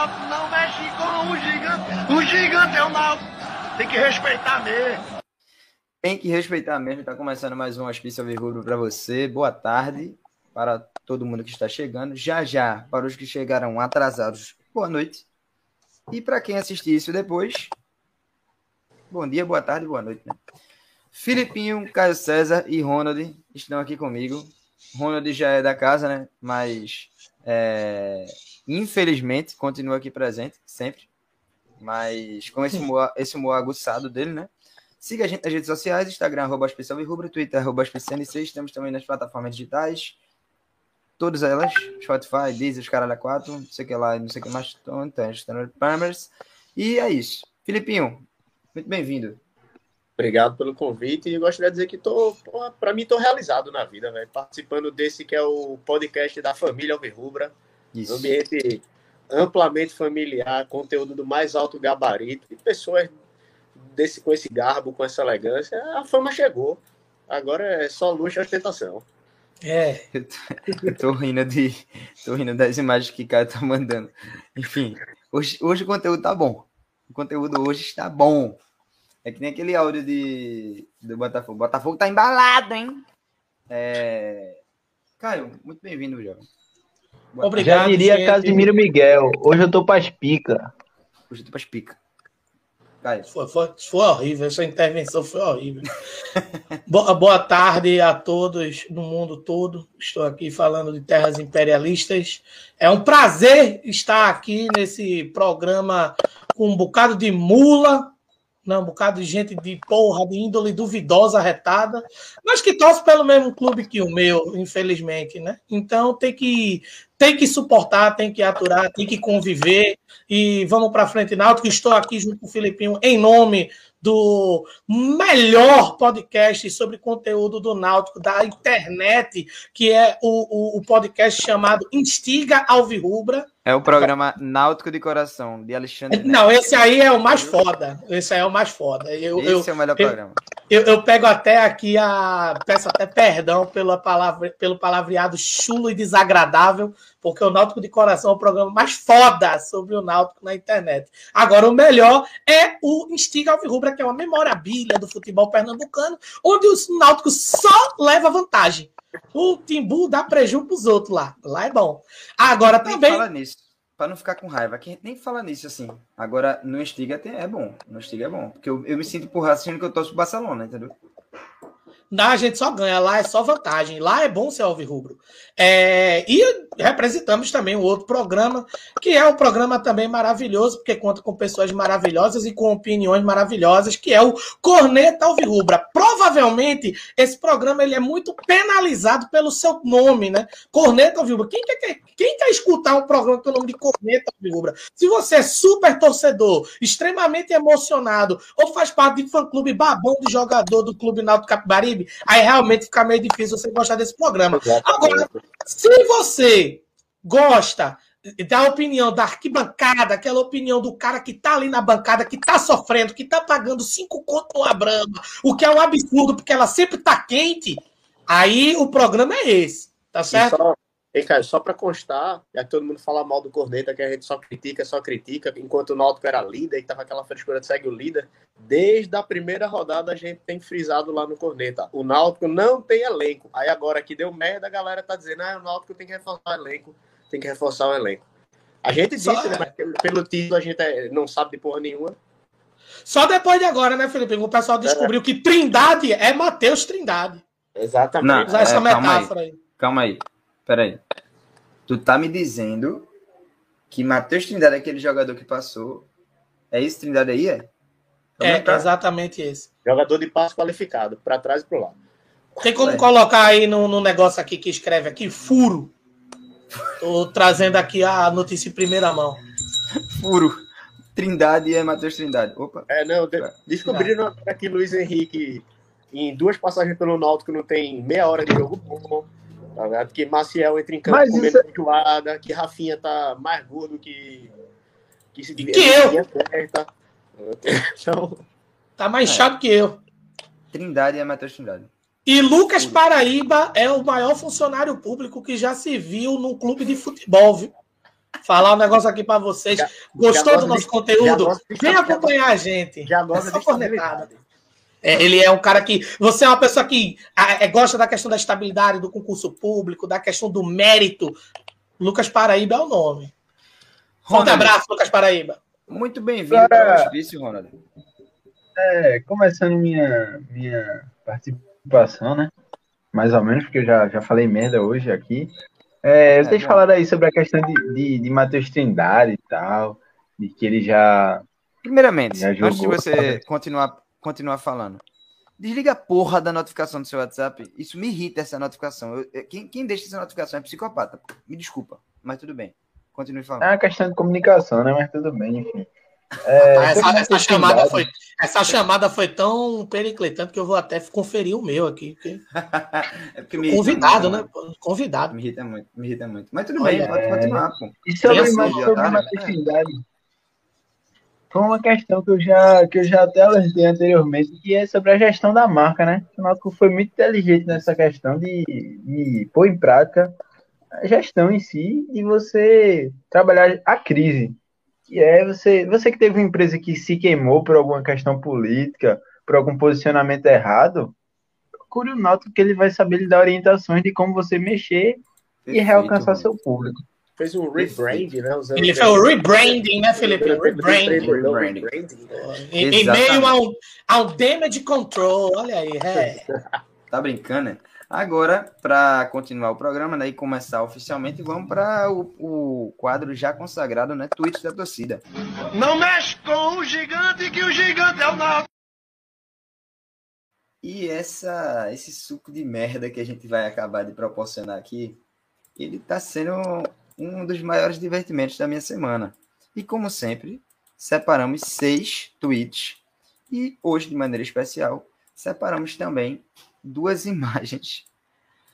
Náutico. Não mexe com o gigante, o gigante é o Náutico. Tem que respeitar mesmo. Tem que respeitar mesmo. Está começando mais um Hospício Alvirrubro para você. Boa tarde para todo mundo que está chegando. Já já, para os que chegaram atrasados, boa noite. E para quem assistir isso depois, bom dia, boa tarde, boa noite. Né? Filipinho, Caio César e Ronald estão aqui comigo. Ronald já é da casa, né? Mas é, infelizmente continua aqui presente sempre. Mas com esse humor, esse humor aguçado dele, né? Siga a gente nas redes sociais, Instagram, arroba especial e rubro, Twitter, arroba Estamos também nas plataformas digitais. Todas elas, Spotify, Deezer, Caralho 4, não sei o que lá, não sei o que mais. Então, Standard Primers. E é isso. Filipinho, muito bem-vindo. Obrigado pelo convite e gostaria de dizer que tô, para mim, tô realizado na vida, velho, participando desse que é o podcast da família Alvirrubra. Isso. Ambiente amplamente familiar, conteúdo do mais alto gabarito e pessoas desse com esse garbo, com essa elegância, a fama chegou. Agora é só luxo e ostentação. É. Eu tô, eu tô rindo de. tô rindo das imagens que o cara tá mandando. Enfim, hoje, hoje o conteúdo tá bom. O conteúdo hoje está bom. É que nem aquele áudio de, do Botafogo. O Botafogo tá embalado, hein? É... Caio, muito bem-vindo, jovem. Obrigado. Já diria gente. Casimiro Miguel. Hoje eu tô pra espica. Hoje eu tô pra espica. Foi, foi, foi, horrível, essa intervenção foi horrível. boa, boa tarde a todos no mundo todo. Estou aqui falando de terras imperialistas. É um prazer estar aqui nesse programa com um bocado de mula, né, um bocado de gente de porra, de índole duvidosa, retada, mas que torce pelo mesmo clube que o meu, infelizmente, né? Então tem que tem que suportar, tem que aturar, tem que conviver e vamos para frente, Náutico. Estou aqui junto com o Filipinho em nome do melhor podcast sobre conteúdo do Náutico da internet, que é o, o, o podcast chamado Instiga Alvirrubra. É o programa Náutico de Coração, de Alexandre. Não, esse aí é o mais foda. Esse aí é o mais foda. Eu, esse eu, é o melhor eu, programa. Eu, eu, pego até aqui a. Peço até perdão pela palavra, pelo palavreado chulo e desagradável, porque o Náutico de Coração é o programa mais foda sobre o Náutico na internet. Agora, o melhor é o Instiga Alvirrubra, que é uma memorabilia do futebol pernambucano, onde o Náutico só leva vantagem. O Timbu dá prejuízo pros outros lá. Lá é bom. Agora também. Fala nisso. Pra não ficar com raiva, que a gente nem fala nisso assim. Agora, no Estiga é bom. No Estiga é bom. Porque eu, eu me sinto por raciocínio que eu torço pro Barcelona, entendeu? Não, a gente só ganha, lá é só vantagem. Lá é bom ser alvirrubro. É, e representamos também um outro programa, que é um programa também maravilhoso, porque conta com pessoas maravilhosas e com opiniões maravilhosas, que é o Corneta Alvirrubra. Provavelmente, esse programa ele é muito penalizado pelo seu nome, né? Corneta Alvirrubra. Quem quer, quem quer escutar um programa com o nome de Corneta Alvirrubra? Se você é super torcedor, extremamente emocionado, ou faz parte de fã-clube babão de jogador do Clube Náutico Capibaribe, aí realmente fica meio difícil você gostar desse programa. Agora, se você gosta da opinião da arquibancada, aquela opinião do cara que tá ali na bancada, que tá sofrendo, que tá pagando cinco conto a Brahma, o que é um absurdo, porque ela sempre tá quente, aí o programa é esse, tá certo? Só, Ei, cara, só para constar, já que todo mundo fala mal do Corneta, que a gente só critica, só critica, enquanto o Náutico era líder e tava aquela frescura de segue o líder, desde a primeira rodada a gente tem frisado lá no Corneta. O Náutico não tem elenco. Aí agora que deu merda, a galera tá dizendo, ah, o Náutico tem que reforçar o elenco, tem que reforçar o elenco. A gente disse, só... né, mas pelo título a gente é, não sabe de porra nenhuma. Só depois de agora, né, Felipe? O pessoal descobriu é. que Trindade é Matheus Trindade. Exatamente. Não, Usar essa é, metáfora aí. aí. Calma aí. Peraí. Tu tá me dizendo que Matheus Trindade é aquele jogador que passou. É esse Trindade aí, é? é, tá? exatamente esse. Jogador de passo qualificado, para trás e pro lado. Tem como é. colocar aí no, no, negócio aqui que escreve aqui, furo. Tô trazendo aqui a notícia em primeira mão. Furo. Trindade é Matheus Trindade. Opa. É, não, de, descobriram aqui Luiz Henrique em duas passagens pelo Náutico não tem meia hora de jogo bom. Tá ligado? Que Maciel entra em campo Mas com menos é... enjoada, que Rafinha tá mais gordo que. Que, se, que eu! Então... Tá mais é. chato que eu. Trindade é Matheus Trindade. E Lucas Paraíba é o maior funcionário público que já se viu num clube de futebol, viu? Falar um negócio aqui para vocês. Já, Gostou já do nosso de, conteúdo? Vem acompanhar a gente. Já gosta é É, ele é um cara que. Você é uma pessoa que é, gosta da questão da estabilidade do concurso público, da questão do mérito. Lucas Paraíba é o nome. Forte abraço, Lucas Paraíba. Muito bem-vindo para o hospício, Ronald. É, começando minha, minha participação, né? Mais ou menos, porque eu já, já falei merda hoje aqui. É, vocês é, falaram aí sobre a questão de, de, de Matheus Trindade e tal, de que ele já. Primeiramente, já antes de você continuar, continuar falando, desliga a porra da notificação do seu WhatsApp. Isso me irrita, essa notificação. Eu, quem, quem deixa essa notificação é psicopata. Me desculpa, mas tudo bem. Continue falando. É uma questão de comunicação, né? Mas tudo bem, enfim. É, essa, essa chamada foi, essa chamada foi tão pericletante que eu vou até conferir o meu aqui. Porque... é porque convidado, né? Convidado. Me irrita muito, me irrita muito. Mas tudo Olha, bem, pode continuar, pô. E sobre, sobre a maternidade, foi uma questão que eu já, que eu já até alertei anteriormente, que é sobre a gestão da marca, né? O Náutico foi muito inteligente nessa questão de, de pôr em prática a gestão em si e você trabalhar a crise que é você, você que teve uma empresa que se queimou por alguma questão política, por algum posicionamento errado, procure o Náutico que ele vai saber lhe dar orientações de como você mexer Perfeito, e realcançar seu público. Fez um rebranding, né? Usando ele fez o rebranding, né, Felipe? Rebranding. rebranding. Em, em meio a um, a um damage control, olha aí. É. tá brincando, né? Agora, para continuar o programa né, e começar oficialmente, vamos para o, o, quadro já consagrado, né? Tweets da torcida. Não mexe com o gigante, que o gigante é o nosso. E essa, esse suco de merda que a gente vai acabar de proporcionar aqui, ele está sendo um dos maiores divertimentos da minha semana. E como sempre, separamos seis tweets. E hoje, de maneira especial, separamos também duas imagens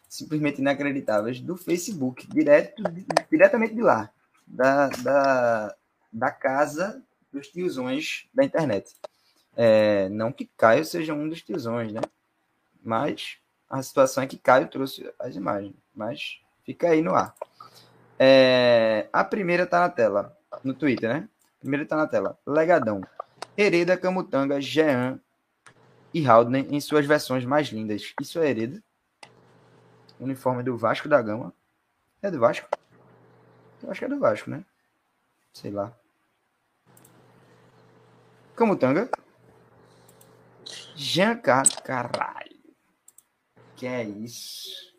simplesmente inacreditáveis do Facebook, direto, diretamente de lá, da, da, da casa dos tiozões da internet. É, não que Caio seja um dos tiozões, né? Mas a situação é que Caio trouxe as imagens. Mas fica aí no ar. É, a primeira tá na tela, no Twitter, né? A primeira tá na tela. Legadão. Hereda, Camutanga, Jean, e Haldane em suas versões mais lindas. Isso é Hereda. Uniforme do Vasco da Gama. É do Vasco? Eu acho que é do Vasco, né? Sei lá. Camutanga. Jean Carlos. Caralho. Que é isso?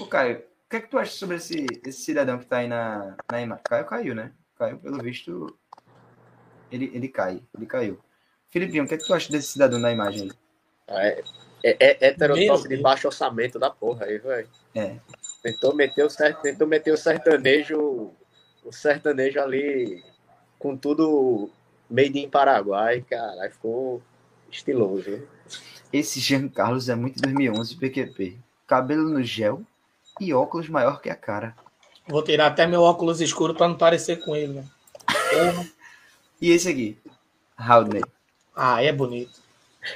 Ô, Caio, o que é que tu acha sobre esse, esse cidadão que tá aí na, na imagem? Caio caiu, né? Caiu, pelo visto. Ele, ele cai. Ele caiu. Filipinho, o que é que tu acha desse cidadão na imagem aí? É, é, é heterotop de baixo orçamento da porra aí, velho. É. Tentou meter o, tentou meter o sertanejo, o sertanejo ali com tudo made in Paraguai, cara, ficou estiloso. Esse Jean Carlos é muito 2011 PQP. Cabelo no gel e óculos maior que a cara. Vou tirar até meu óculos escuro para não parecer com ele. Né? e esse aqui? Howdney. Ah, é bonito.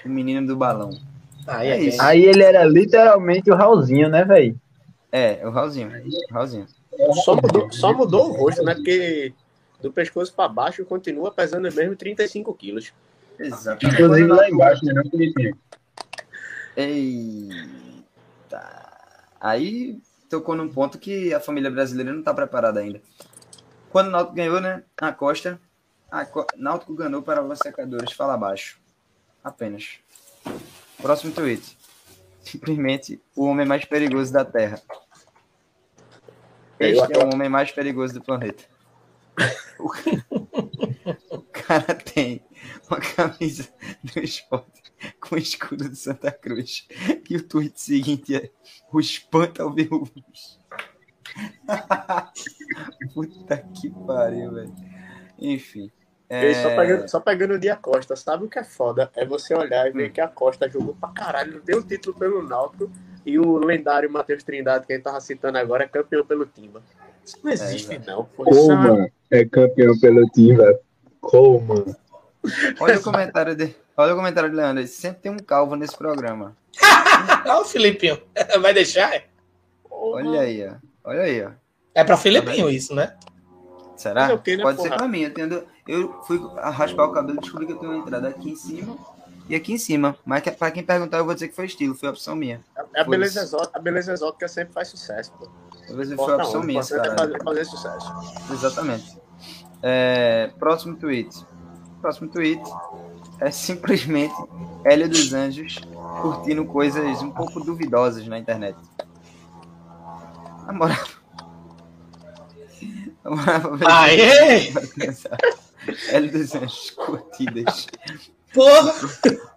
O menino do balão. Aí, é isso. Aí ele era literalmente o Raulzinho, né, velho? É, o Raulzinho. O Raulzinho. Só mudou, só mudou o rosto, né? Porque do pescoço para baixo continua pesando mesmo 35 quilos. Exato. Inclusive lá embaixo, né, Felipe? Eita. Aí tocou num ponto que a família brasileira não está preparada ainda. Quando o Náutico ganhou, né? A Costa. A Co... Náutico ganhou para os secadores. Fala abaixo. Apenas. Próximo tweet. Simplesmente o homem mais perigoso da Terra. Este é o homem mais perigoso do planeta. O cara tem uma camisa do esporte com o escudo de Santa Cruz. E o tweet seguinte é: O espanta alvirrubros. Puta que pariu, velho. Enfim. É... Só, pegando, só pegando o dia Costa, sabe o que é foda? É você olhar e ver hum. que a Costa jogou pra caralho, deu o título pelo Náutico e o lendário Matheus Trindade, que a gente tava citando agora, é campeão pelo Timba. Isso não existe, é, não. Como é campeão pelo Timba? Como? Olha o comentário de, olha o comentário de Leandro, sempre tem um calvo nesse programa. Olha o Filipinho. Vai deixar? Olha aí, ó. Olha aí, ó. É pra Filipinho isso, né? Será? Né, Pode porra? ser pra mim. Eu, tenho, eu fui raspar o cabelo e descobri que eu tenho uma entrada aqui em cima e aqui em cima. Mas pra quem perguntar, eu vou dizer que foi estilo, foi opção minha. A Foi beleza, exótica, a beleza exótica sempre faz sucesso, pô. Talvez foi Importa opção não, minha, é cara. fazer, fazer sucesso. Exatamente. É, próximo tweet. Próximo tweet é simplesmente Hélio dos Anjos curtindo coisas um pouco duvidosas na internet. Na moral. Na moral, Aê! Hélio dos Anjos curtidas. Porra!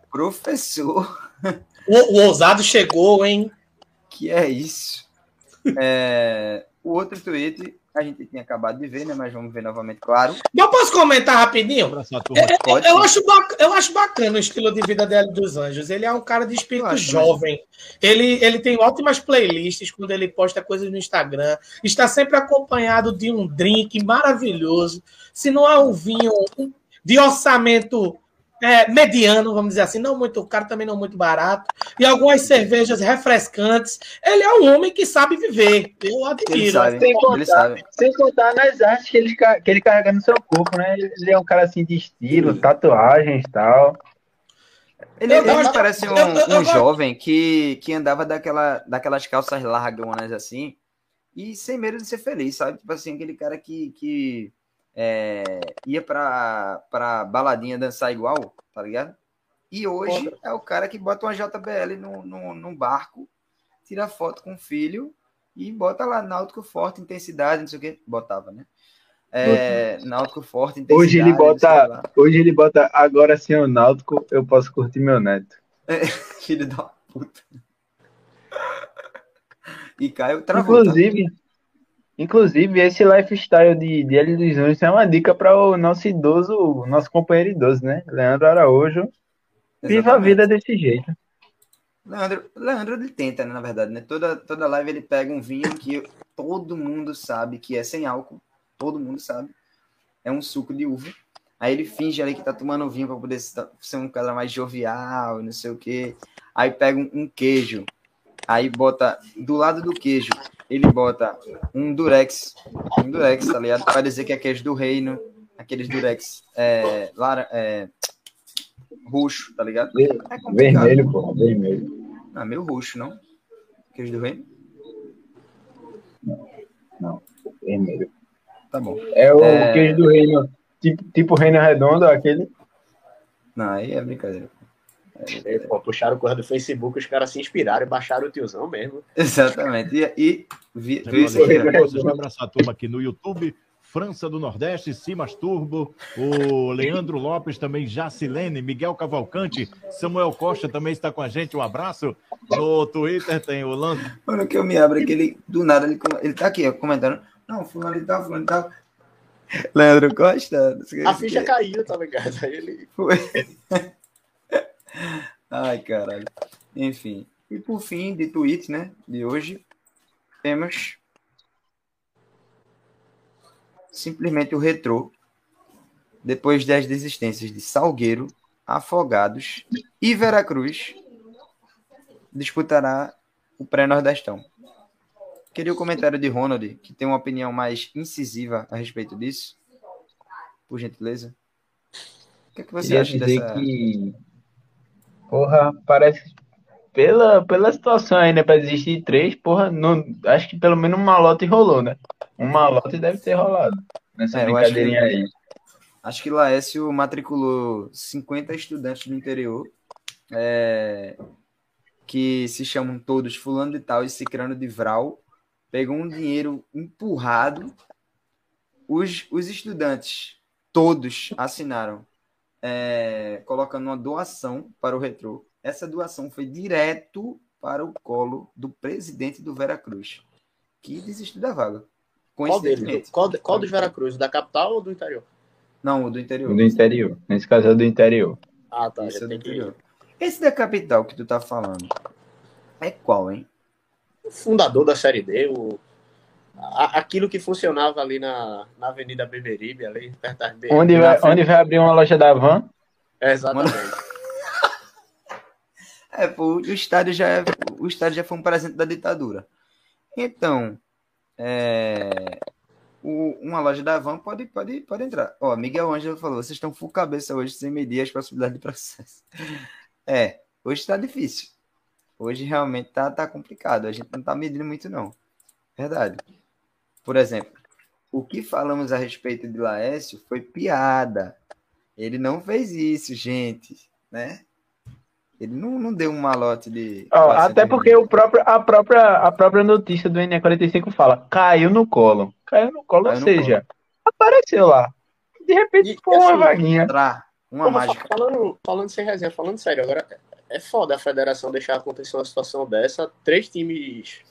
Professor, O, o ousado chegou, hein? que é isso? É, o outro tweet a gente tinha acabado de ver, né? Mas vamos ver novamente, claro. Eu posso comentar rapidinho? Turma. Pode Eu sim. acho, bac- eu acho bacana o estilo de vida dele dos Anjos. Ele é um cara de espírito Eu acho jovem. Ele, ele tem ótimas playlists quando ele posta coisas no Instagram. Está sempre acompanhado de um drink maravilhoso. Se não é um vinho de orçamento é, mediano, vamos dizer assim, não muito caro, também não muito barato. E algumas cervejas refrescantes. Ele é um homem que sabe viver. Eu Ele admiro. sabe, Sem contar- ele sabe. Sem contar nas artes que ele, que ele carrega no seu corpo, né? Ele é um cara assim de estilo, tatuagens e tal. Ele, Eu ele gosto- parece um, eu- um jovem que, que andava daquela, daquelas calças largonas assim e sem medo de ser feliz, sabe? Tipo assim, aquele cara que, que é, ia pra, pra baladinha dançar igual, tá ligado? E hoje é o cara que bota uma JBL no, no, num barco, tira foto com o filho e bota lá Náutico Forte, intensidade, não sei o que. Botava, né? É, Náutico Forte, intensidade. Hoje ele bota-. Hoje ele bota agora sim o Náutico, eu posso curtir meu neto. Filho da puta. E Caio travou. tá? Inclusive, esse lifestyle de, de Hélio dos Anjos é uma dica para o nosso idoso, nosso companheiro idoso, né? Leandro Araújo. Viva a Exatamente. vida desse jeito. Leandro, Leandro ele tenta, né, na verdade, né? Toda, toda live ele pega um vinho que todo mundo sabe que é sem álcool, todo mundo sabe. É um suco de uva. Aí ele finge ali que tá tomando vinho para poder ser ser um cara mais jovial, não sei o quê. Aí pega um, um queijo. Aí bota do lado do queijo, ele bota um durex, um durex, tá ligado? Para dizer que é queijo do reino, aqueles durex é, lara, é, roxo, tá ligado? É. Vermelho, pô, vermelho. Ah, meio roxo, não? Queijo do reino? Vermelho. Tá bom. É o É. queijo do reino, tipo, tipo reino redondo, aquele. Não, aí é brincadeira. E, pô, puxaram coisa do Facebook, os caras se inspiraram e baixaram o tiozão mesmo. Exatamente. E, e vi, viu isso aqui. Vocês vão abraçar a turma aqui no YouTube. França do Nordeste, Simas Turbo, o Leandro Lopes também, Jacilene, Miguel Cavalcante, Samuel Costa também está com a gente, um abraço. No Twitter tem o Lance. Mano, que eu me abro aquele. Do nada, ele, ele tá aqui, ó, comentando. Não, fulano tal, fulano tal. Leandro Costa. que, A ficha que. caiu, tá ligado? Aí ele. Foi. Ai, caralho. Enfim. E por fim, de tweet, né? De hoje, temos simplesmente o retrô. Depois das desistências de Salgueiro, Afogados e Veracruz, disputará o pré-nordestão. Queria o comentário de Ronald, que tem uma opinião mais incisiva a respeito disso. Por gentileza. O que, é que você Queria acha dizer dessa. que. Porra, parece. Pela, pela situação aí, né? Pra existir três, porra, não, acho que pelo menos uma lote rolou, né? Uma lote deve ter rolado. Nessa É, eu acho brincadeirinha que- aí. Acho que Laércio matriculou 50 estudantes do interior, é, que se chamam todos Fulano de Tal e Cicrano de Vral, pegou um dinheiro empurrado. Os, os estudantes, todos, assinaram, é, colocando uma doação para o Retrô. Essa doação foi direto para o colo do presidente do Veracruz, que desistiu da vaga. Qual? Coincidentemente. Qual, qual dos Veracruz? Da capital ou do interior? Não, o do interior. Do interior. Nesse caso é do interior. Ah, tá. Esse é do tem que... interior. Esse da capital que tu tá falando é qual, hein? O fundador da Série D, o... a- aquilo que funcionava ali na, na Avenida Beberibe, ali perto das B. Onde vai, onde vai abrir uma loja da Van? É, exatamente. É, pô, o estádio já é, o estádio já foi um presente da ditadura. Então, é, o- uma loja da Van pode, pode, pode entrar. Ó, Miguel Ângelo falou, vocês estão full cabeça hoje sem medir as possibilidades de processo. É, hoje está difícil. Hoje realmente tá, tá complicado. A gente não tá medindo muito, não. Verdade. Por exemplo, o que falamos a respeito de Laércio foi piada. Ele não fez isso, gente, né? Ele não, não deu um malote de. Ó, até porque o próprio, a, própria, a própria notícia do NE45 fala, caiu no colo. Caiu no colo, Caiu ou no seja, apareceu lá. De repente E, foi uma assim, vaguinha. Entrar, uma Como mágica. Falando, falando sem resenha, falando sério, agora é foda a federação deixar acontecer uma situação dessa, três times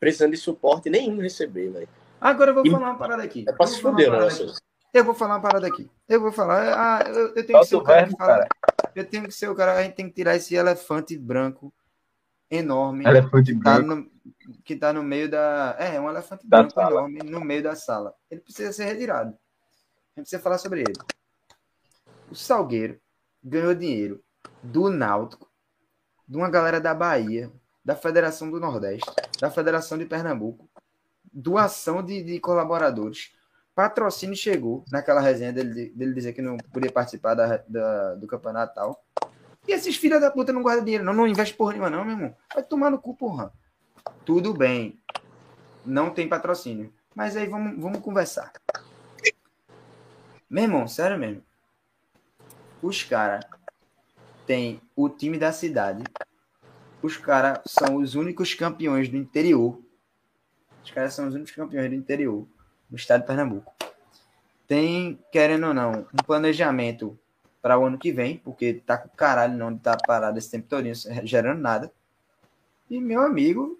precisando de suporte nenhum receber, velho. Agora eu vou E- falar uma parada aqui. É pra Eu se vou falar fuder, uma parada aqui. vocês? Eu vou falar uma parada aqui. Eu vou falar. Ah, eu, eu tenho que ser o cara que fala. cara. Eu tenho que ser o cara. A gente tem que tirar esse elefante branco enorme Elefante que tá branco. no, que tá no meio da. É, um elefante Da branco sala. enorme no meio da sala. Ele precisa ser retirado. A gente precisa falar sobre ele. O Salgueiro ganhou dinheiro do Náutico, de uma galera da Bahia, da Federação do Nordeste, da Federação de Pernambuco, doação de, de colaboradores. Patrocínio chegou naquela resenha dele, dele dizer que não podia participar da, da- do campeonato tal. E esses filhos da puta não guardam dinheiro, não, não investe porra nenhuma, não, meu irmão. Vai tomar no cu, porra. Tudo bem. Não tem patrocínio. Mas aí vamos, vamos conversar. Meu irmão, sério mesmo. Os caras têm o time da cidade. Os caras são os únicos campeões do interior. Os caras são os únicos campeões do interior do estado de Pernambuco. Tem, querendo ou não, um planejamento para o ano que vem, porque tá com caralho não tá parado esse tempo todo gerando nada. E meu amigo,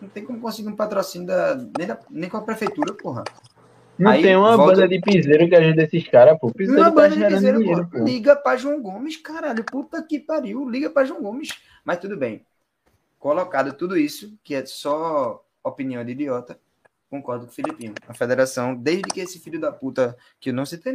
não tem como conseguir um patrocínio da, nem, da- nem com a prefeitura, porra. Não Aí, tem uma volta- banda de piseiro que ajuda esses caras, pô. Piseiro Uma tá banda de piseiro, dinheiro, pô. Liga pra João Gomes, caralho. Puta que pariu. Liga pra João Gomes. Mas tudo bem. Colocado tudo isso, que é só opinião de idiota, concordo com o Filipinho. A federação, desde que esse filho da puta, que eu não citei